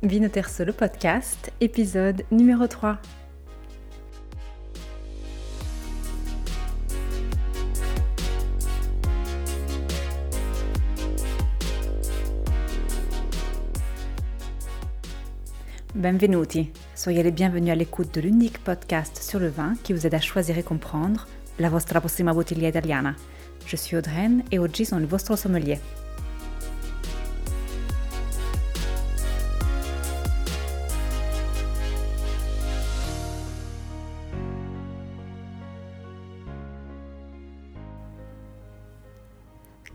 Vino Terzo, le podcast, épisode numéro 3. Benvenuti, soyez les bienvenus à l'écoute de l'unique podcast sur le vin qui vous aide à choisir et comprendre la vostra prossima bottiglia italiana. Je suis Audreyne et oggi sono il vostro sommelier.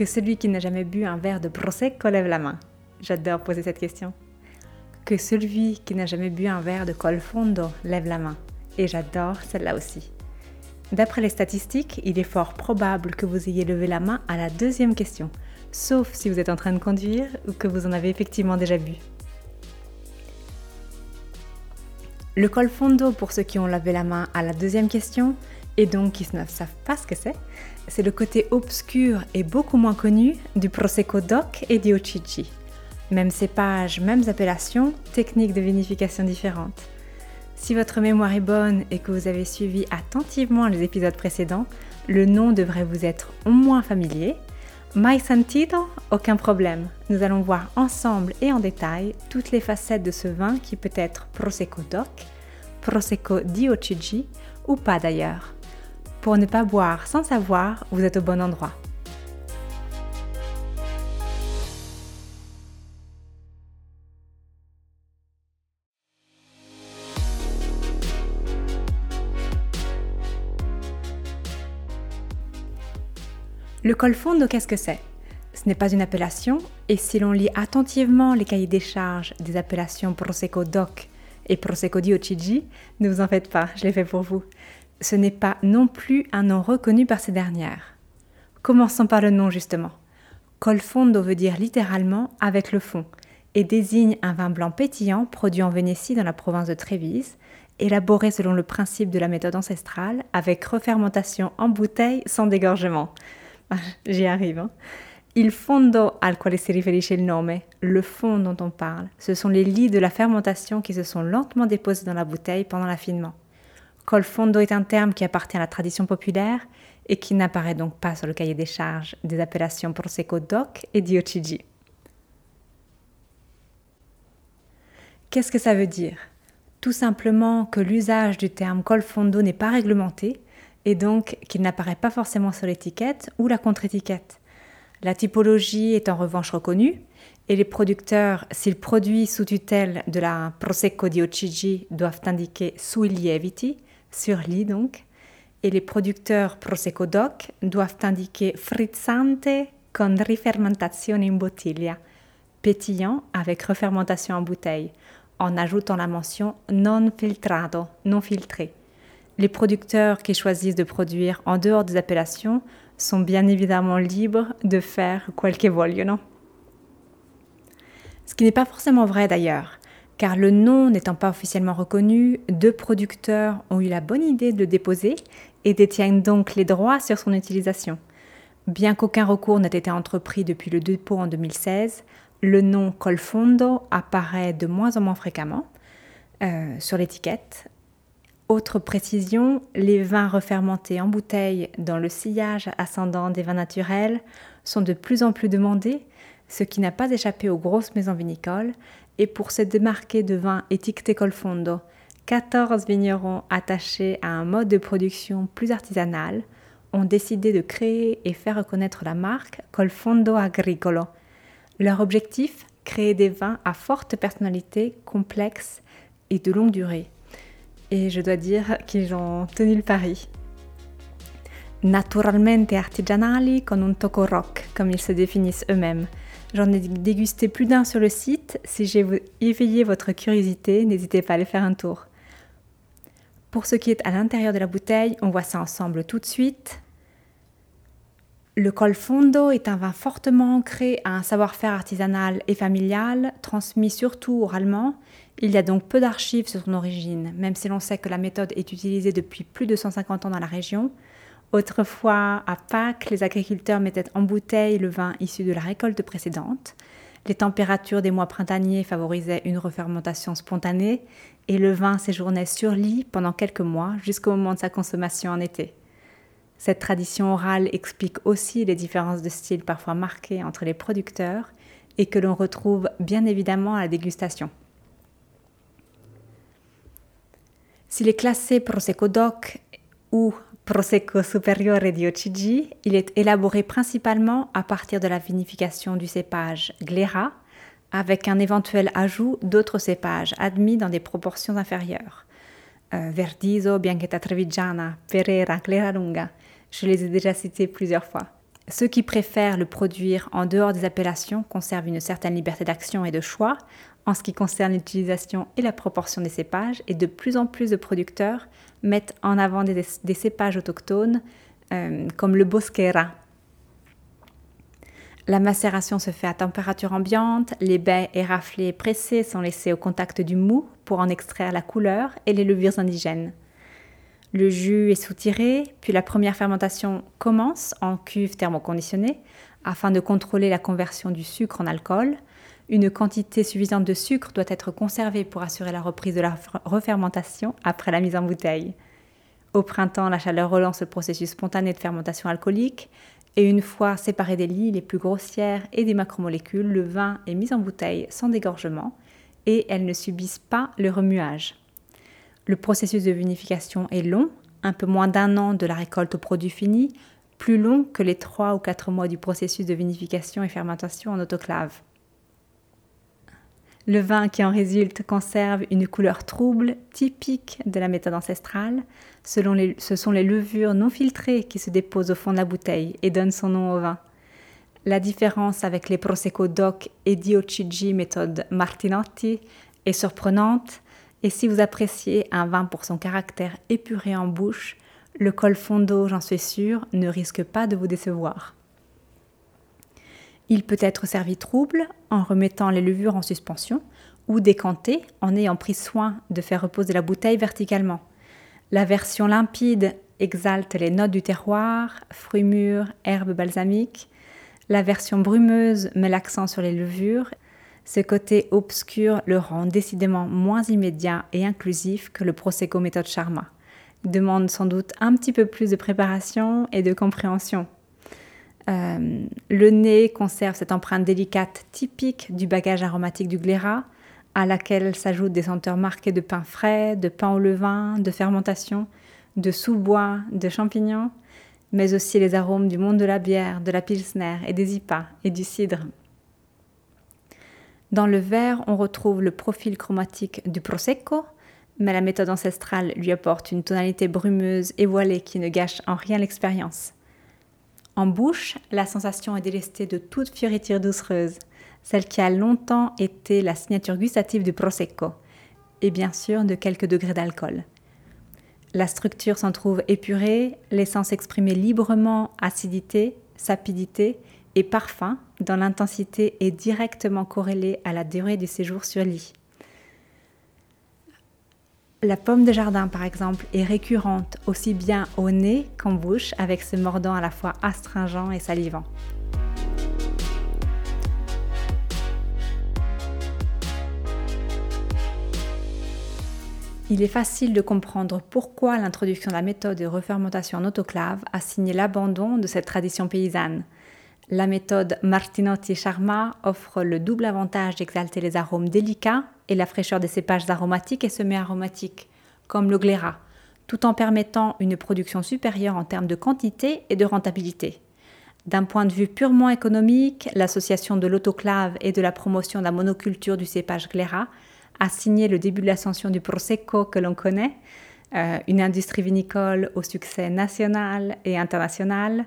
Que celui qui n'a jamais bu un verre de Prosecco lève la main. J'adore poser cette question. Que celui qui n'a jamais bu un verre de Colfondo lève la main. Et j'adore celle-là aussi. D'après les statistiques, il est fort probable que vous ayez levé la main à la deuxième question, sauf si vous êtes en train de conduire ou que vous en avez effectivement déjà bu. Le Colfondo, pour ceux qui ont levé la main à la deuxième question, et donc qui ne savent pas ce que c'est, c'est le côté obscur et beaucoup moins connu du Prosecco DOC et du Ochichi. Même cépage, mêmes appellations, techniques de vinification différentes. Si votre mémoire est bonne et que vous avez suivi attentivement les épisodes précédents, le nom devrait vous être au moins familier. My sentido Aucun problème. Nous allons voir ensemble et en détail toutes les facettes de ce vin qui peut être Prosecco DOC, Prosecco di Ochigi ou pas d'ailleurs. Pour ne pas boire sans savoir, vous êtes au bon endroit. Le colfondo, qu'est-ce que c'est Ce n'est pas une appellation, et si l'on lit attentivement les cahiers des charges des appellations Prosecco DOC et Prosecco di ne vous en faites pas, je l'ai fait pour vous ce n'est pas non plus un nom reconnu par ces dernières. Commençons par le nom justement. Colfondo veut dire littéralement avec le fond et désigne un vin blanc pétillant produit en Vénétie dans la province de Trévise, élaboré selon le principe de la méthode ancestrale avec refermentation en bouteille sans dégorgement. Ah, j'y arrive. Hein. Il fondo al quale si riferisce il nome, le fond dont on parle, ce sont les lits de la fermentation qui se sont lentement déposés dans la bouteille pendant l'affinement. Colfondo est un terme qui appartient à la tradition populaire et qui n'apparaît donc pas sur le cahier des charges des appellations Prosecco DOC et Diochigi. Qu'est-ce que ça veut dire? Tout simplement que l'usage du terme Colfondo n'est pas réglementé et donc qu'il n'apparaît pas forcément sur l'étiquette ou la contre-étiquette. La typologie est en revanche reconnue et les producteurs, s'ils produisent sous tutelle de la Prosecco Diochigi, doivent indiquer sui lieviti, sur lit donc, et les producteurs Prosecco DOC doivent indiquer frizzante con rifermentazione in bottiglia, pétillant avec refermentation en bouteille, en ajoutant la mention non filtrato, non filtré. Les producteurs qui choisissent de produire en dehors des appellations sont bien évidemment libres de faire quel que vogliono. Ce qui n'est pas forcément vrai d'ailleurs car le nom n'étant pas officiellement reconnu, deux producteurs ont eu la bonne idée de le déposer et détiennent donc les droits sur son utilisation. Bien qu'aucun recours n'ait été entrepris depuis le dépôt en 2016, le nom Colfondo apparaît de moins en moins fréquemment euh, sur l'étiquette. Autre précision, les vins refermentés en bouteille dans le sillage ascendant des vins naturels sont de plus en plus demandés, ce qui n'a pas échappé aux grosses maisons vinicoles, et pour se démarquer de vin étiqueté Colfondo, 14 vignerons attachés à un mode de production plus artisanal ont décidé de créer et faire reconnaître la marque Colfondo Agricolo. Leur objectif Créer des vins à forte personnalité, complexes et de longue durée. Et je dois dire qu'ils ont tenu le pari. Naturalmente artigianali con un toco rock, comme ils se définissent eux-mêmes. J'en ai dégusté plus d'un sur le site. Si j'ai éveillé votre curiosité, n'hésitez pas à aller faire un tour. Pour ce qui est à l'intérieur de la bouteille, on voit ça ensemble tout de suite. Le Colfondo est un vin fortement ancré à un savoir-faire artisanal et familial, transmis surtout oralement. Il y a donc peu d'archives sur son origine, même si l'on sait que la méthode est utilisée depuis plus de 150 ans dans la région. Autrefois, à Pâques, les agriculteurs mettaient en bouteille le vin issu de la récolte précédente. Les températures des mois printaniers favorisaient une refermentation spontanée et le vin séjournait sur lit pendant quelques mois jusqu'au moment de sa consommation en été. Cette tradition orale explique aussi les différences de style parfois marquées entre les producteurs et que l'on retrouve bien évidemment à la dégustation. S'il est classé Prosecco DOC ou Prosecco Superiore di OCG, il est élaboré principalement à partir de la vinification du cépage Glera, avec un éventuel ajout d'autres cépages admis dans des proportions inférieures. Euh, Verdiso, Bianchetta Trevigiana, Pereira, Glera Lunga, je les ai déjà cités plusieurs fois. Ceux qui préfèrent le produire en dehors des appellations conservent une certaine liberté d'action et de choix en ce qui concerne l'utilisation et la proportion des cépages, et de plus en plus de producteurs mettent en avant des, cépages autochtones euh, comme le Bosquera. La macération se fait à température ambiante, les baies éraflées et pressées sont laissées au contact du mou pour en extraire la couleur et les levures indigènes. Le jus est soutiré, puis la première fermentation commence en cuve thermoconditionnée afin de contrôler la conversion du sucre en alcool. Une quantité suffisante de sucre doit être conservée pour assurer la reprise de la refermentation après la mise en bouteille. Au printemps, la chaleur relance le processus spontané de fermentation alcoolique et une fois séparé des lits les plus grossières et des macromolécules, le vin est mis en bouteille sans dégorgement et elles ne subissent pas le remuage. Le processus de vinification est long, un peu moins d'un an de la récolte au produit fini, plus long que les 3 ou 4 mois du processus de vinification et fermentation en autoclave. Le vin qui en résulte conserve une couleur trouble, typique de la méthode ancestrale. Ce sont les levures non filtrées qui se déposent au fond de la bouteille et donnent son nom au vin. La différence avec les Prosecco DOC et Diocigi méthode Martinotti est surprenante, et si vous appréciez un vin pour son caractère épuré en bouche, le col fondo, j'en suis sûr, ne risque pas de vous décevoir. Il peut être servi trouble en remettant les levures en suspension ou décanté en ayant pris soin de faire reposer la bouteille verticalement. La version limpide exalte les notes du terroir, fruits mûrs, herbes balsamiques. La version brumeuse met l'accent sur les levures. Ce côté obscur le rend décidément moins immédiat et inclusif que le Prosecco méthode Charma. Il demande sans doute un petit peu plus de préparation et de compréhension. Euh, le nez conserve cette empreinte délicate typique du bagage aromatique du glérat, à laquelle s'ajoutent des senteurs marquées de pain frais, de pain au levain, de fermentation, de sous-bois, de champignons, mais aussi les arômes du monde de la bière, de la pilsner et des IPA et du cidre. Dans le verre, on retrouve le profil chromatique du Prosecco, mais la méthode ancestrale lui apporte une tonalité brumeuse et voilée qui ne gâche en rien l'expérience. En bouche, la sensation est délestée de toute fioriture doucereuse, celle qui a longtemps été la signature gustative du Prosecco, et bien sûr de quelques degrés d'alcool. La structure s'en trouve épurée, l'essence exprimée librement acidité, sapidité et parfum, dont l'intensité est directement corrélée à la durée du séjour sur lit. La pomme de jardin, par exemple, est récurrente aussi bien au nez qu'en bouche, avec ce mordant à la fois astringent et salivant. Il est facile de comprendre pourquoi l'introduction de la méthode de refermentation en autoclave a signé l'abandon de cette tradition paysanne. La méthode Martinotti-Charma offre le double avantage d'exalter les arômes délicats et la fraîcheur des cépages aromatiques et semi-aromatiques, comme le glérat, tout en permettant une production supérieure en termes de quantité et de rentabilité. D'un point de vue purement économique, l'association de l'autoclave et de la promotion de la monoculture du cépage glérat a signé le début de l'ascension du Prosecco que l'on connaît, euh, une industrie vinicole au succès national et international,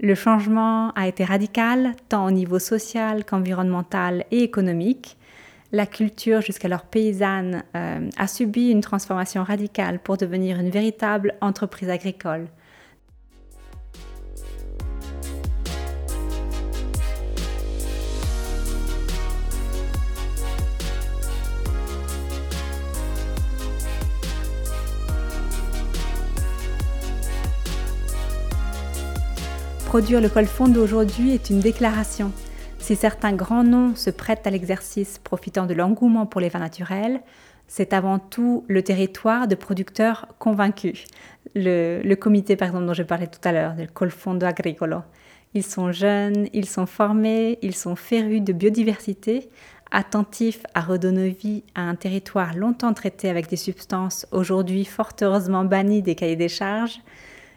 le changement a été radical, tant au niveau social qu'environnemental et économique. La culture, jusqu'alors paysanne, euh, a subi une transformation radicale pour devenir une véritable entreprise agricole. Produire le col fond d'aujourd'hui est une déclaration. Si certains grands noms se prêtent à l'exercice profitant de l'engouement pour les vins naturels, c'est avant tout le territoire de producteurs convaincus. Le, comité, par exemple, dont je parlais tout à l'heure, le Colfondo Agricolo. Ils sont jeunes, ils sont formés, ils sont férus de biodiversité, attentifs à redonner vie à un territoire longtemps traité avec des substances aujourd'hui fort heureusement bannies des cahiers des charges.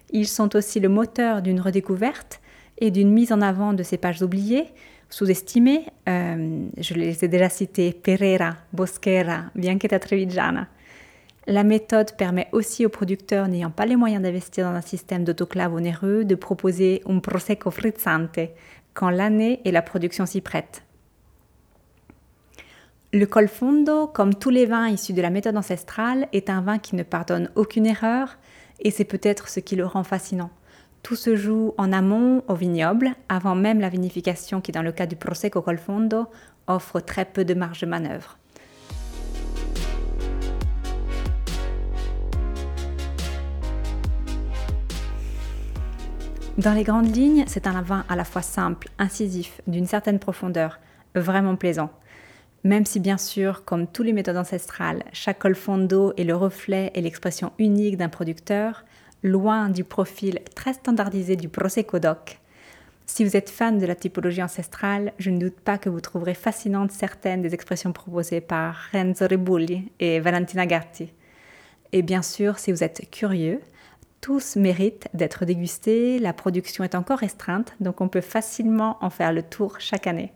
Ils sont aussi le moteur d'une redécouverte et d'une mise en avant de ces pages oubliées, sous-estimées. Euh, je les ai déjà citées Pereira, Bosquera, Bianchetta Trevigiana. La méthode permet aussi aux producteurs n'ayant pas les moyens d'investir dans un système d'autoclave onéreux de proposer un prosecco frizzante quand l'année et la production s'y prêtent. Le Colfondo, comme tous les vins issus de la méthode ancestrale, est un vin qui ne pardonne aucune erreur et c'est peut-être ce qui le rend fascinant. Tout se joue en amont au vignoble, avant même la vinification qui, dans le cas du Prosecco Colfondo, offre très peu de marge de manœuvre. Dans les grandes lignes, c'est un vin à la fois simple, incisif, d'une certaine profondeur, vraiment plaisant. Même si bien sûr, comme tous les méthodes ancestrales, chaque col fondo est le reflet et l'expression unique d'un producteur, loin du profil très standardisé du Prosecco Doc. Si vous êtes fan de la typologie ancestrale, je ne doute pas que vous trouverez fascinantes certaines des expressions proposées par Renzo Rebulli et Valentina Gatti. Et bien sûr, si vous êtes curieux, tous méritent d'être dégustés, la production est encore restreinte, donc on peut facilement en faire le tour chaque année.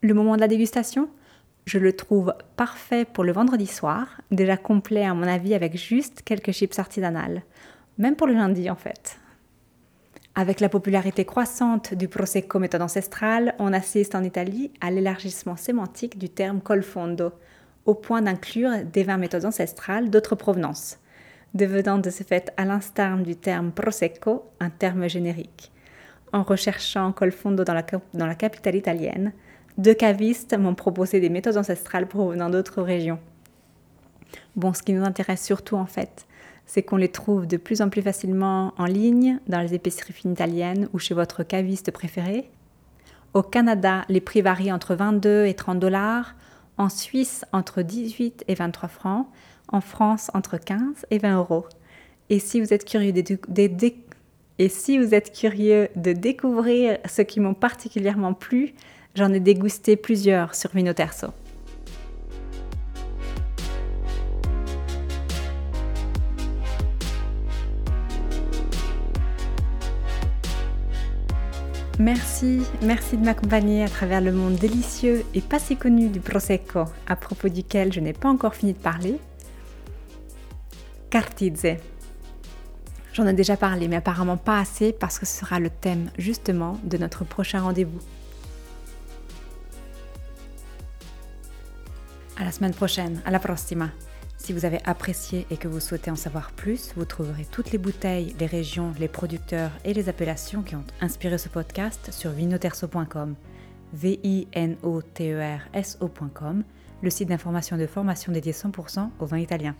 Le moment de la dégustation? Je le trouve parfait pour le vendredi soir, déjà complet à mon avis avec juste quelques chips artisanales. Même pour le lundi en fait. Avec la popularité croissante du Prosecco méthode ancestrale, on assiste en Italie à l'élargissement sémantique du terme colfondo, au point d'inclure des vins méthodes ancestrales d'autres provenances, devenant de ce fait à l'instar du terme Prosecco un terme générique. En recherchant colfondo dans la, dans la capitale italienne, deux cavistes m'ont proposé des méthodes ancestrales provenant d'autres régions. Bon, ce qui nous intéresse surtout en fait, c'est qu'on les trouve de plus en plus facilement en ligne, dans les épiceries fines italiennes ou chez votre caviste préféré. Au Canada, les prix varient entre 22 et 30 dollars, en Suisse entre 18 et 23 francs, en France entre 15 et 20 euros. Et si vous êtes curieux de, découvrir ce qui m'ont particulièrement plu, J'en ai dégusté plusieurs sur Vino Terzo. Merci, merci de m'accompagner à travers le monde délicieux et pas si connu du Prosecco, à propos duquel je n'ai pas encore fini de parler. Cartizze. J'en ai déjà parlé, mais apparemment pas assez parce que ce sera le thème justement de notre prochain rendez-vous. À la semaine prochaine, à la prossima. Si vous avez apprécié et que vous souhaitez en savoir plus, vous trouverez toutes les bouteilles, les régions, les producteurs et les appellations qui ont inspiré ce podcast sur vinoterso.com, v i n o t e le site d'information de formation dédié 100% au vin italien.